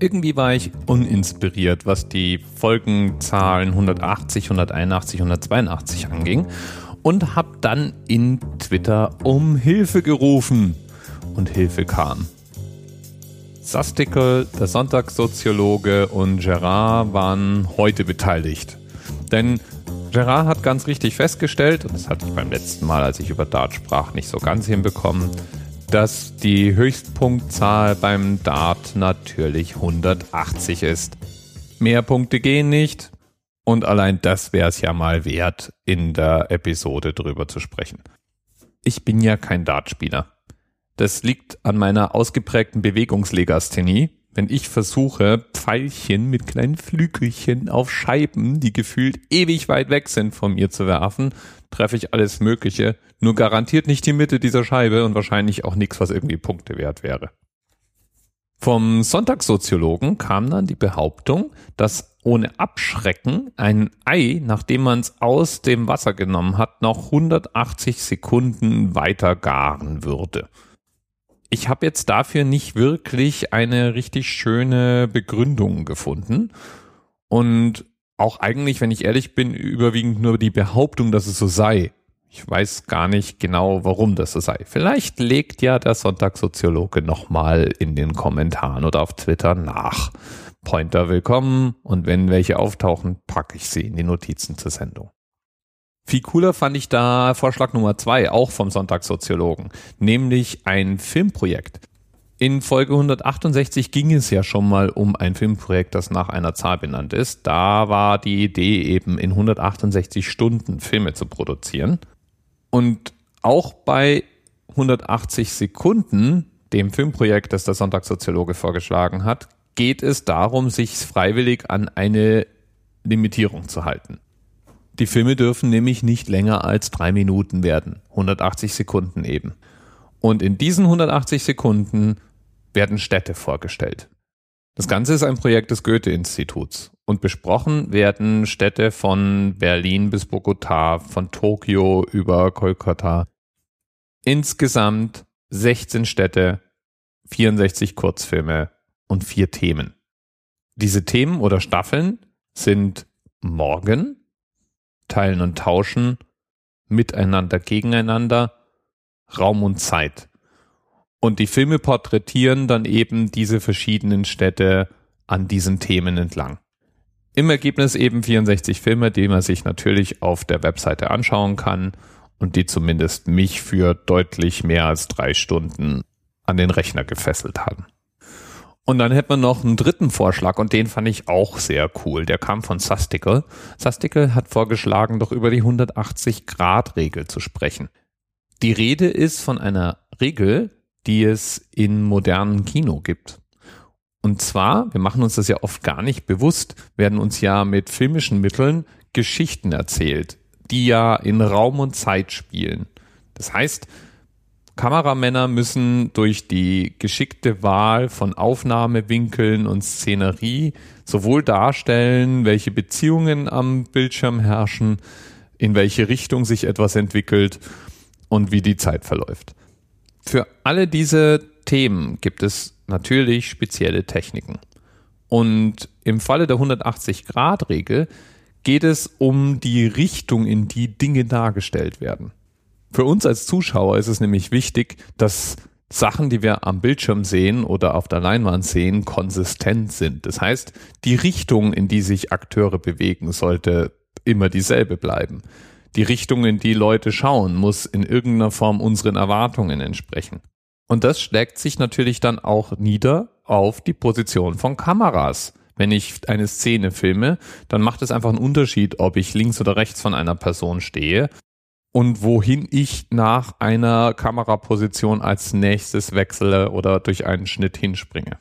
Irgendwie war ich uninspiriert, was die Folgenzahlen 180, 181, 182 anging und habe dann in Twitter um Hilfe gerufen und Hilfe kam. Sastikel, der Sonntagssoziologe und Gerard waren heute beteiligt. Denn Gerard hat ganz richtig festgestellt, und das hatte ich beim letzten Mal, als ich über Dart sprach, nicht so ganz hinbekommen, dass die Höchstpunktzahl beim Dart natürlich 180 ist. Mehr Punkte gehen nicht und allein das wäre es ja mal wert, in der Episode drüber zu sprechen. Ich bin ja kein Dartspieler. Das liegt an meiner ausgeprägten Bewegungslegasthenie. Wenn ich versuche, Pfeilchen mit kleinen Flügelchen auf Scheiben, die gefühlt ewig weit weg sind von mir zu werfen, treffe ich alles Mögliche, nur garantiert nicht die Mitte dieser Scheibe und wahrscheinlich auch nichts, was irgendwie Punkte wert wäre. Vom Sonntagssoziologen kam dann die Behauptung, dass ohne Abschrecken ein Ei, nachdem man es aus dem Wasser genommen hat, noch 180 Sekunden weiter garen würde. Ich habe jetzt dafür nicht wirklich eine richtig schöne Begründung gefunden und auch eigentlich, wenn ich ehrlich bin, überwiegend nur die Behauptung, dass es so sei. Ich weiß gar nicht genau, warum das so sei. Vielleicht legt ja der Sonntagssoziologe nochmal in den Kommentaren oder auf Twitter nach. Pointer willkommen und wenn welche auftauchen, packe ich sie in die Notizen zur Sendung. Viel cooler fand ich da Vorschlag Nummer zwei, auch vom Sonntagssoziologen, nämlich ein Filmprojekt. In Folge 168 ging es ja schon mal um ein Filmprojekt, das nach einer Zahl benannt ist. Da war die Idee eben in 168 Stunden Filme zu produzieren. Und auch bei 180 Sekunden, dem Filmprojekt, das der Sonntagssoziologe vorgeschlagen hat, geht es darum, sich freiwillig an eine Limitierung zu halten. Die Filme dürfen nämlich nicht länger als drei Minuten werden. 180 Sekunden eben. Und in diesen 180 Sekunden werden Städte vorgestellt. Das Ganze ist ein Projekt des Goethe-Instituts und besprochen werden Städte von Berlin bis Bogotá, von Tokio über Kolkata. Insgesamt 16 Städte, 64 Kurzfilme und vier Themen. Diese Themen oder Staffeln sind Morgen, Teilen und Tauschen, Miteinander, Gegeneinander, Raum und Zeit. Und die Filme porträtieren dann eben diese verschiedenen Städte an diesen Themen entlang. Im Ergebnis eben 64 Filme, die man sich natürlich auf der Webseite anschauen kann und die zumindest mich für deutlich mehr als drei Stunden an den Rechner gefesselt haben. Und dann hätte man noch einen dritten Vorschlag und den fand ich auch sehr cool. Der kam von Sastikel. Sastikel hat vorgeschlagen, doch über die 180-Grad-Regel zu sprechen. Die Rede ist von einer Regel, die es in modernen Kino gibt. Und zwar, wir machen uns das ja oft gar nicht bewusst, werden uns ja mit filmischen Mitteln Geschichten erzählt, die ja in Raum und Zeit spielen. Das heißt, Kameramänner müssen durch die geschickte Wahl von Aufnahmewinkeln und Szenerie sowohl darstellen, welche Beziehungen am Bildschirm herrschen, in welche Richtung sich etwas entwickelt und wie die Zeit verläuft. Für alle diese Themen gibt es natürlich spezielle Techniken. Und im Falle der 180-Grad-Regel geht es um die Richtung, in die Dinge dargestellt werden. Für uns als Zuschauer ist es nämlich wichtig, dass Sachen, die wir am Bildschirm sehen oder auf der Leinwand sehen, konsistent sind. Das heißt, die Richtung, in die sich Akteure bewegen, sollte immer dieselbe bleiben die Richtung, in die Leute schauen, muss in irgendeiner Form unseren Erwartungen entsprechen. Und das schlägt sich natürlich dann auch nieder auf die Position von Kameras. Wenn ich eine Szene filme, dann macht es einfach einen Unterschied, ob ich links oder rechts von einer Person stehe und wohin ich nach einer Kameraposition als nächstes wechsle oder durch einen Schnitt hinspringe.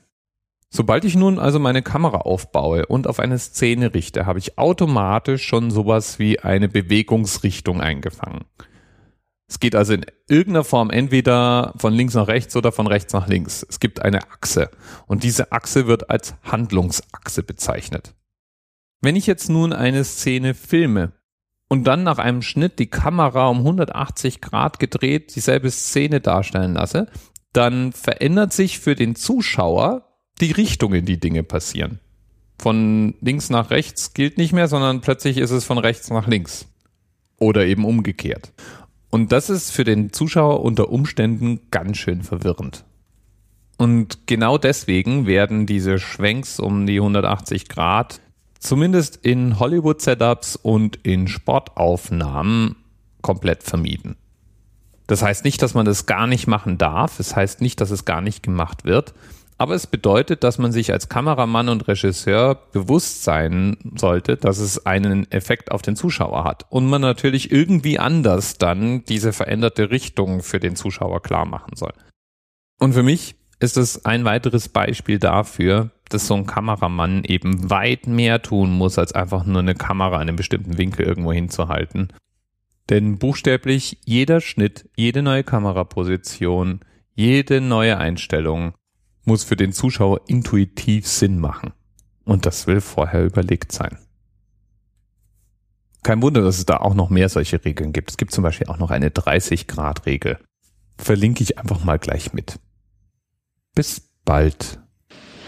Sobald ich nun also meine Kamera aufbaue und auf eine Szene richte, habe ich automatisch schon sowas wie eine Bewegungsrichtung eingefangen. Es geht also in irgendeiner Form entweder von links nach rechts oder von rechts nach links. Es gibt eine Achse und diese Achse wird als Handlungsachse bezeichnet. Wenn ich jetzt nun eine Szene filme und dann nach einem Schnitt die Kamera um 180 Grad gedreht dieselbe Szene darstellen lasse, dann verändert sich für den Zuschauer die Richtung, in die Dinge passieren. Von links nach rechts gilt nicht mehr, sondern plötzlich ist es von rechts nach links. Oder eben umgekehrt. Und das ist für den Zuschauer unter Umständen ganz schön verwirrend. Und genau deswegen werden diese Schwenks um die 180 Grad zumindest in Hollywood-Setups und in Sportaufnahmen komplett vermieden. Das heißt nicht, dass man das gar nicht machen darf. Es das heißt nicht, dass es gar nicht gemacht wird. Aber es bedeutet, dass man sich als Kameramann und Regisseur bewusst sein sollte, dass es einen Effekt auf den Zuschauer hat. Und man natürlich irgendwie anders dann diese veränderte Richtung für den Zuschauer klar machen soll. Und für mich ist es ein weiteres Beispiel dafür, dass so ein Kameramann eben weit mehr tun muss, als einfach nur eine Kamera in einem bestimmten Winkel irgendwo hinzuhalten. Denn buchstäblich jeder Schnitt, jede neue Kameraposition, jede neue Einstellung muss für den Zuschauer intuitiv Sinn machen. Und das will vorher überlegt sein. Kein Wunder, dass es da auch noch mehr solche Regeln gibt. Es gibt zum Beispiel auch noch eine 30-Grad-Regel. Verlinke ich einfach mal gleich mit. Bis bald.